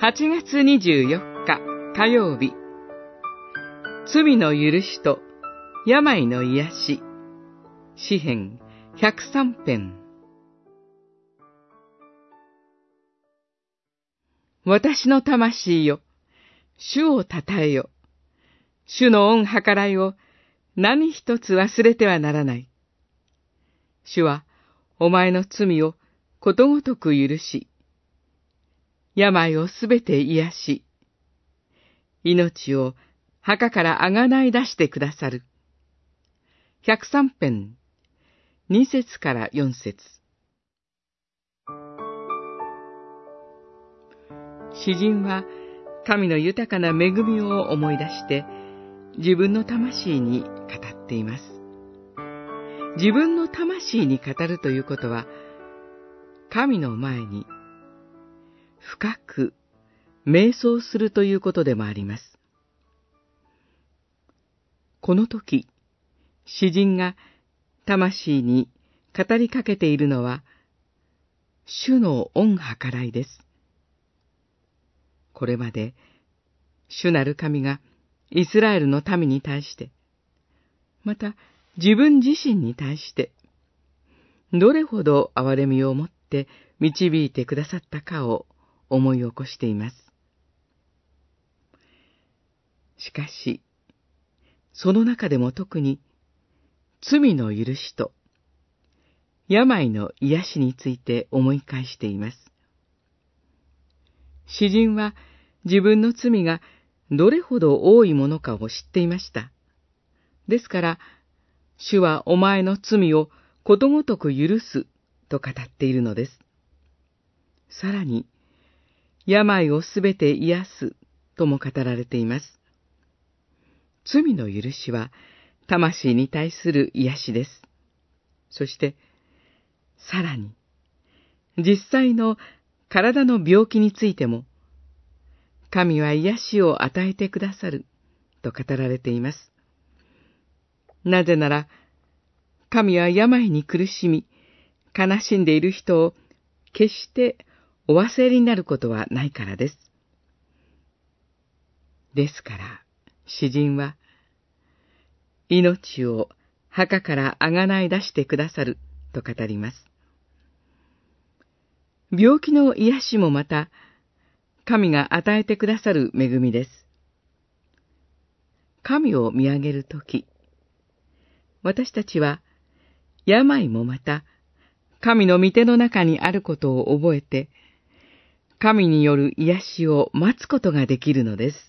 8月24日火曜日罪の許しと病の癒し詩編103編私の魂よ、主を称えよ。主の恩計らいを何一つ忘れてはならない。主はお前の罪をことごとく許し、病をすべて癒し、命を墓からあがない出してくださる。百三編、二節から四節。詩人は神の豊かな恵みを思い出して自分の魂に語っています。自分の魂に語るということは神の前に深く瞑想するということでもあります。この時、詩人が魂に語りかけているのは、主の恩計らいです。これまで、主なる神がイスラエルの民に対して、また自分自身に対して、どれほど憐れみを持って導いてくださったかを思い起こしています。しかし、その中でも特に、罪の許しと、病の癒しについて思い返しています。詩人は自分の罪がどれほど多いものかを知っていました。ですから、主はお前の罪をことごとく許すと語っているのです。さらに、病をすべて癒すとも語られています。罪の許しは、魂に対する癒しです。そして、さらに、実際の体の病気についても、神は癒しを与えてくださると語られています。なぜなら、神は病に苦しみ、悲しんでいる人を決してお忘れになることはないからです。ですから、詩人は、命を墓からあがない出してくださると語ります。病気の癒しもまた、神が与えてくださる恵みです。神を見上げるとき、私たちは、病もまた、神の御手の中にあることを覚えて、神による癒しを待つことができるのです。